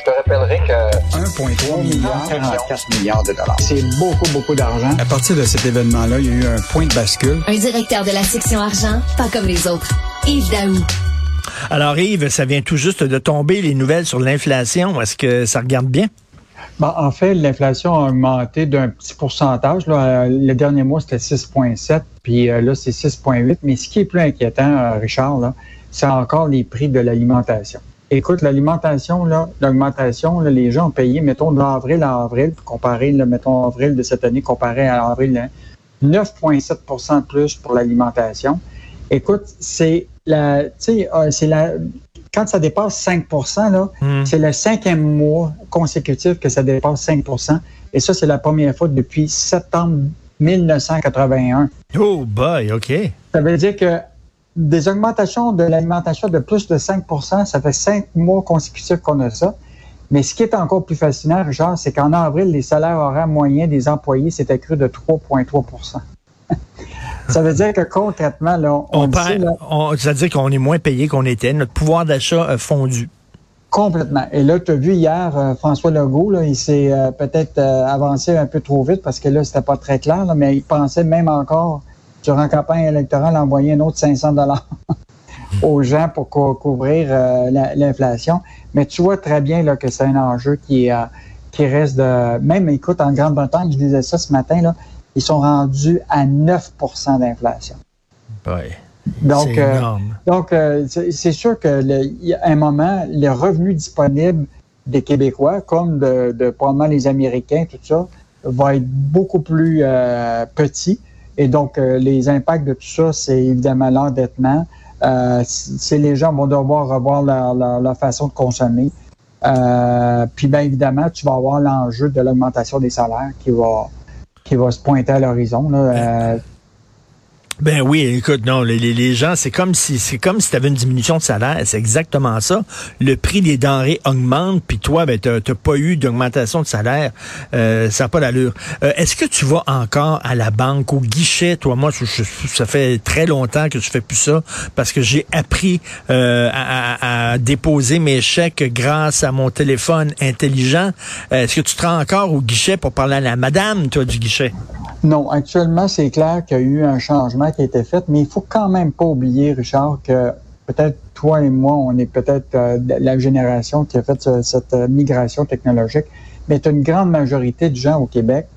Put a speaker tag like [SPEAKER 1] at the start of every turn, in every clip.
[SPEAKER 1] Je te rappellerai que
[SPEAKER 2] 1,3 milliard,
[SPEAKER 1] 44 milliards de dollars.
[SPEAKER 2] c'est beaucoup, beaucoup d'argent. À partir de cet événement-là, il y a eu un point de bascule.
[SPEAKER 3] Un directeur de la section argent, pas comme les autres. Yves Daou.
[SPEAKER 4] Alors Yves, ça vient tout juste de tomber les nouvelles sur l'inflation. Est-ce que ça regarde bien?
[SPEAKER 2] Bon, en fait, l'inflation a augmenté d'un petit pourcentage. Là. Euh, Le dernier mois, c'était 6,7, puis euh, là, c'est 6,8. Mais ce qui est plus inquiétant, euh, Richard, c'est encore les prix de l'alimentation. Écoute, l'alimentation, là, l'augmentation, là, les gens ont payé, mettons, d'avril à avril, comparé, là, mettons, avril de cette année comparé à avril, hein, 9,7% de plus pour l'alimentation. Écoute, c'est la, tu sais, euh, c'est la, quand ça dépasse 5 là,
[SPEAKER 4] Hmm.
[SPEAKER 2] c'est le cinquième mois consécutif que ça dépasse 5% Et ça, c'est la première fois depuis septembre 1981.
[SPEAKER 4] Oh boy, OK.
[SPEAKER 2] Ça veut dire que des augmentations de l'alimentation de plus de 5% ça fait cinq mois consécutifs qu'on a ça. Mais ce qui est encore plus fascinant, Richard, c'est qu'en avril, les salaires horaires moyens des employés s'est accru de 3,3% Ça veut dire que concrètement, là, on,
[SPEAKER 4] On
[SPEAKER 2] sait, là,
[SPEAKER 4] on- c'est-à-dire qu'on est moins payé qu'on était. Notre pouvoir d'achat a fondu.
[SPEAKER 2] Complètement. Et là, tu as vu hier, euh, François Legault, là, il s'est euh, peut-être euh, avancé un peu trop vite parce que là, c'était pas très clair, là, mais il pensait même encore, durant la campagne électorale, envoyer un autre 500 dollars aux gens pour cou- couvrir euh, la- l'inflation. Mais tu vois très bien là, que c'est un enjeu qui, euh, qui reste de... Même, écoute, en Grande-Bretagne, je disais ça ce matin, là, ils sont rendus à 9% d'inflation. Donc,
[SPEAKER 4] c'est
[SPEAKER 2] euh,
[SPEAKER 4] énorme.
[SPEAKER 2] donc, euh, c'est c'est sûr que le- il y a un moment, les revenus disponibles des Québécois, comme de, de probablement les Américains, tout ça, va être beaucoup plus euh, petit. Et donc, euh, les impacts de tout ça, c'est évidemment l'endettement. Euh, les gens vont devoir revoir leur, leur- leur façon de consommer. Euh, puis, bien évidemment, tu vas avoir l'enjeu de l'augmentation des salaires qui va qui va se pointer à l'horizon. Euh,
[SPEAKER 4] Ben oui, écoute, non, les, les- gens, c'est comme si c'est comme si tu avais une diminution de salaire, c'est exactement ça. Le prix des denrées augmente, puis toi, ben t'as pas eu d'augmentation de salaire, euh, ça n'a pas d'allure. Euh, Est-ce que tu vas encore à la banque, au guichet, toi, moi, ça fait très longtemps que je fais plus ça, parce que j'ai appris euh, à, à- à déposer mes chèques grâce à mon téléphone intelligent. Euh, Est-ce que tu te rends encore au guichet pour parler à la madame, toi, du guichet?
[SPEAKER 2] Non, actuellement, c'est clair qu'il y a eu un changement qui a été fait, mais il faut quand même pas oublier, Richard, que peut-être toi et moi, on est peut-être euh, la génération qui a fait ce- cette euh, migration technologique, mais tu as une grande majorité de gens au Québec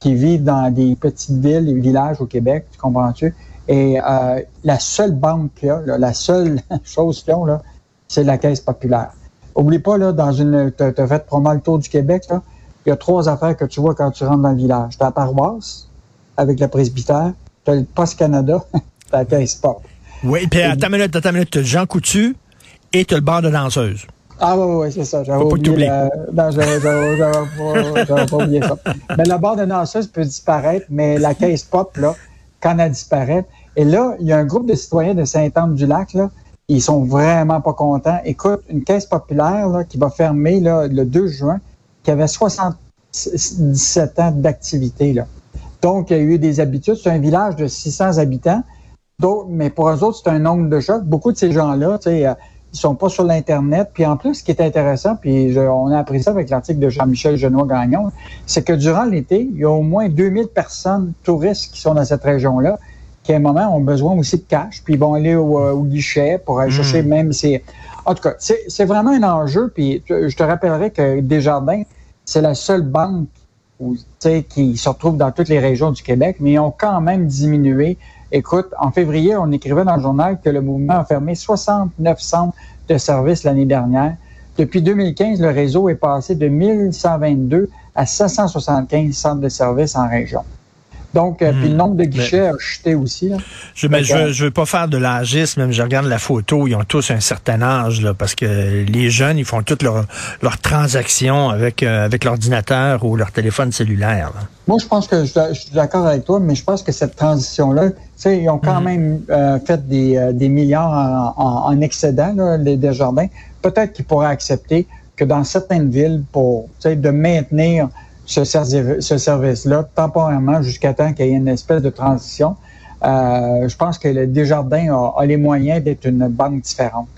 [SPEAKER 2] qui vivent dans des petites villes et villages au Québec, tu comprends-tu? Et euh, la seule banque qu'il y a, là, la seule chose qu'ils ont, là, c'est la Caisse populaire. Oublie pas, là, dans une. Tu as fait probablement le tour du Québec. Il y a trois affaires que tu vois quand tu rentres dans le village. Tu as la paroisse avec le presbytère, tu as le Poste Canada, tu as la Caisse Pop.
[SPEAKER 4] Oui, puis attends une minute, attends une minute, t'as Jean Coutu et t'as le bar de danseuse.
[SPEAKER 2] Ah oui, oui, c'est ça. J'avais oublié. la- Non, j'avais pas, oublié ça. Mais la barre de danseuse peut disparaître, mais la caisse pop, là, quand elle disparaît. Et là, il y a un groupe de citoyens de Saint-Anne-du-Lac, là, ils sont vraiment pas contents. Écoute, une caisse populaire, là, qui va fermer, là, le 2 juin, qui avait 77 ans d'activité, là. Donc, il y a eu des habitudes. C'est un village de 600 habitants. Donc, mais pour eux autres, c'est un nombre de chocs. Beaucoup de ces gens-là, tu sais, euh, ils sont pas sur l'Internet. Puis en plus, ce qui est intéressant, puis je- on a appris ça avec l'article de Jean-Michel Genois-Gagnon, c'est que durant l'été, il y a au moins 2000 personnes touristes qui sont dans cette région-là, qui à un moment ont besoin aussi de cash, puis ils vont aller au, euh, au guichet pour aller chercher même ces... En tout cas, c'est vraiment un enjeu, puis je te rappellerai que Desjardins, c'est la seule banque qui se retrouve dans toutes les régions du Québec, mais ils ont quand même diminué. Écoute, en février, on écrivait dans le journal que le mouvement a fermé 69 centres de services l'année dernière. Depuis 2015, le réseau est passé de 1122 à 775 centres de services en région. Donc, euh, puis le nombre de guichets a chuté aussi. Là.
[SPEAKER 4] Je ne
[SPEAKER 2] D'accord.
[SPEAKER 4] je, veux pas faire de l'âgisme, même je regarde la photo, ils ont tous un certain âge, là, parce que les jeunes, ils font toutes leurs transactions avec, euh, avec l'ordinateur ou leur téléphone cellulaire. là.
[SPEAKER 2] Moi, je pense que je, je suis d'accord avec toi, mais je pense que cette transition-là, tu sais, ils ont quand même euh, fait des, euh, des milliards en, en- en excédent, là, les Desjardins. Peut-être qu'ils pourraient accepter que dans certaines villes, pour, de maintenir ce, servi- ce service-là temporairement jusqu'à temps qu'il y ait une espèce de transition. Euh, je pense que le Desjardins a, les moyens d'être une banque différente.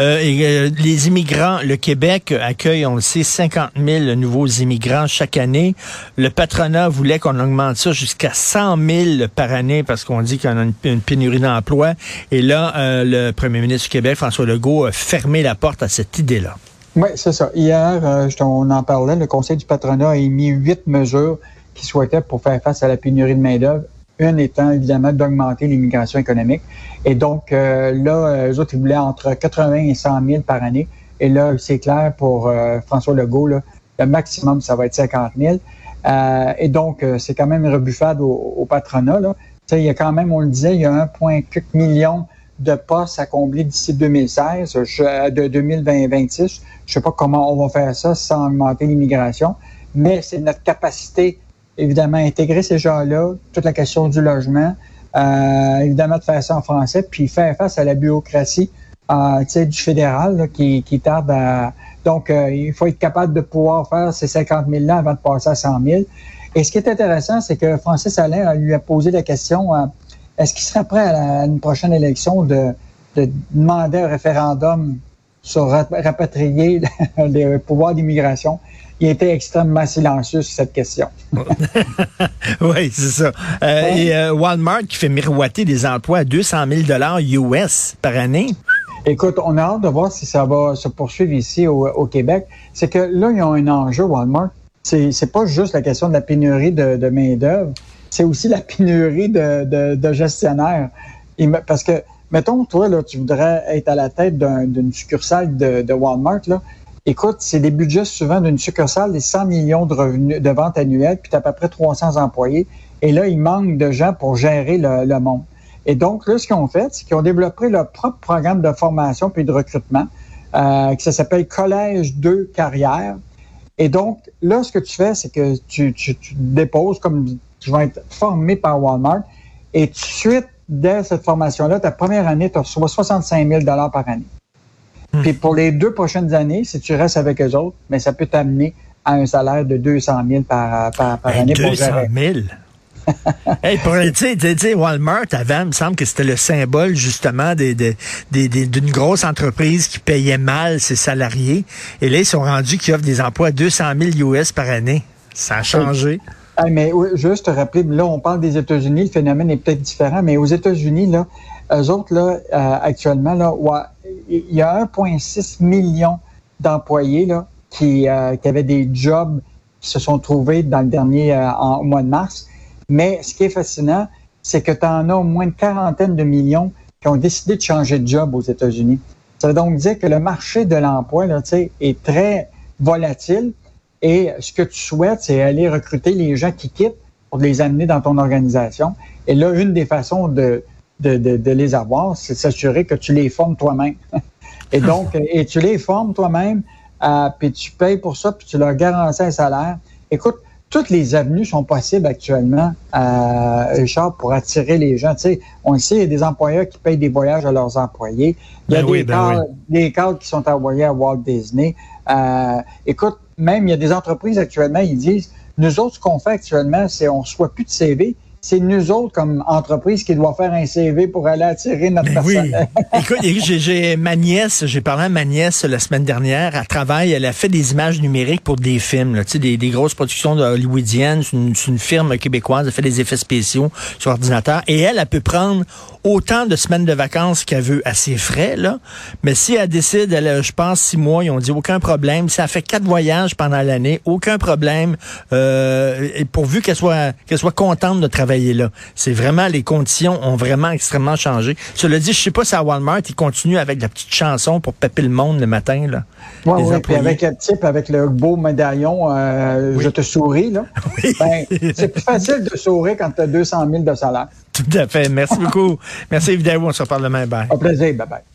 [SPEAKER 4] Euh, euh, les immigrants, le Québec accueille, on le sait, 50 000 nouveaux immigrants chaque année. Le patronat voulait qu'on augmente ça jusqu'à 100 000 par année parce qu'on dit qu'on a une, pénurie d'emplois. Et là, le premier ministre du Québec, François Legault, a fermé la porte à cette idée-là.
[SPEAKER 2] Oui, c'est ça. Hier, on en parlait, le Conseil du patronat a émis huit mesures qui souhaitaient pour faire face à la pénurie de main-d'œuvre une étant évidemment d'augmenter l'immigration économique. Et donc euh, là, eux autres, ils voulaient entre 80 et 100 000 par année. Et là, c'est clair pour euh, François Legault, là, le maximum, ça va être 50 000. Euh, et donc, c'est quand même rebuffade au, au patronat. Là. il y a quand même, on le disait, il y a 1,4 million de postes à combler d'ici 2016, de 2026. Je ne sais pas comment on va faire ça sans augmenter l'immigration, mais c'est notre capacité évidemment, intégrer ces gens-là, toute la question du logement, euh, évidemment, de faire ça en français, puis faire face à la bureaucratie euh, du fédéral qui, tarde à... Donc, euh, il faut être capable de pouvoir faire ces 50 000 là avant de passer à 100 000. Et ce qui est intéressant, c'est que Francis Alain lui a posé la question est-ce qu'il serait prêt à, une prochaine élection de, de demander un référendum sur rapatrier les pouvoirs d'immigration? il était extrêmement silencieux sur cette question.
[SPEAKER 4] oui, c'est ça. Euh, et euh, Walmart qui fait miroiter des emplois à 200 000 US par année.
[SPEAKER 2] Écoute, on a hâte de voir si ça va se poursuivre ici au, Québec. C'est que là, ils ont un enjeu, Walmart. C'est, c'est pas juste la question de la pénurie de, main-d'œuvre, c'est aussi la pénurie de, gestionnaires. parce que, mettons, toi, là, tu voudrais être à la tête d'une succursale de, de Walmart, là Écoute, c'est des budgets souvent d'une succursale des 100 millions de revenus de ventes annuelles, puis tu as à peu près 300 employés. Et là, il manque de gens pour gérer le, monde. Et donc, là, ce qu'ils ont fait, c'est qu'ils ont développé leur propre programme de formation puis de recrutement, euh, qui s'appelle Collège 2 Carrière. Et donc, là, ce que tu fais, c'est que tu, tu, déposes comme tu vas être formé par Walmart. Et tout de suite, dès cette formation-là, ta première année, tu reçois 65 000 par année. Hmm. Puis pour les deux prochaines années, si tu restes avec eux autres, mais ça peut t'amener à un salaire de 200 000 par, par, par année
[SPEAKER 4] 200 000? hey, pour, tu sais, Walmart, avant, il me semble que c'était le symbole, justement, d'une grosse entreprise qui payait mal ses salariés. Et là, ils sont rendus qui offrent des emplois à 200 000 US par année. Ça a changé.
[SPEAKER 2] Mais juste te rappeler, là, on parle des États-Unis, le phénomène est peut-être différent, mais aux États-Unis, là, eux autres, là, euh, actuellement, là, il y a 1,6 million d'employés là, qui, euh, qui, avaient des jobs qui se sont trouvés dans le dernier euh, en, mois de mars. Mais ce qui est fascinant, c'est que tu en as au moins une quarantaine de millions qui ont décidé de changer de job aux États-Unis. Ça veut donc dire que le marché de l'emploi là, est très volatile et ce que tu souhaites, c'est aller recruter les gens qui quittent pour les amener dans ton organisation. Et là, une des façons de, de, de, les avoir, c'est s'assurer que tu les formes toi-même. et donc, et tu les formes toi-même, euh, puis tu payes pour ça, puis tu leur garantis un salaire. Écoute, toutes les avenues sont possibles actuellement, euh, Richard, pour attirer les gens. Tu sais, on le sait, il y a des employeurs qui payent des voyages à leurs employés. Il y a ben des, ben cadres, des, cadres, qui sont envoyés à Walt Disney. Euh, écoute, même il y a des entreprises actuellement, ils disent, nous autres, ce qu'on fait actuellement, c'est on ne reçoit plus de CV, c'est nous autres, comme entreprise, qui doit faire un CV pour aller attirer notre ben
[SPEAKER 4] personne. Oui. Écoute, j'ai ma nièce, j'ai parlé à ma nièce la semaine dernière. Elle travaille, elle a fait des images numériques pour des films, là, des, des grosses productions hollywoodiennes. C'est une, une, firme québécoise, elle fait des effets spéciaux sur ordinateur. Et elle, elle peut prendre autant de semaines de vacances qu'elle veut à ses frais, là. Mais si elle décide, elle, je pense, six mois, ils ont dit aucun problème. Si elle fait quatre voyages pendant l'année, aucun problème. Euh, pourvu qu'elle soit, qu'elle soit contente de travailler là. C'est vraiment, les conditions ont vraiment extrêmement changé. Cela dit, je sais pas si à Walmart, ils continuent avec la petite chanson pour péper le monde le matin, là.
[SPEAKER 2] Oui, oui, puis avec le type, avec le beau médaillon, euh, je te souris, là. Ben, c'est plus facile de sourire quand tu as 200 000 de salaire.
[SPEAKER 4] Tout à fait. Merci beaucoup. Merci, évidemment. On se reparle demain. Bye.
[SPEAKER 2] Au plaisir. Bye bye.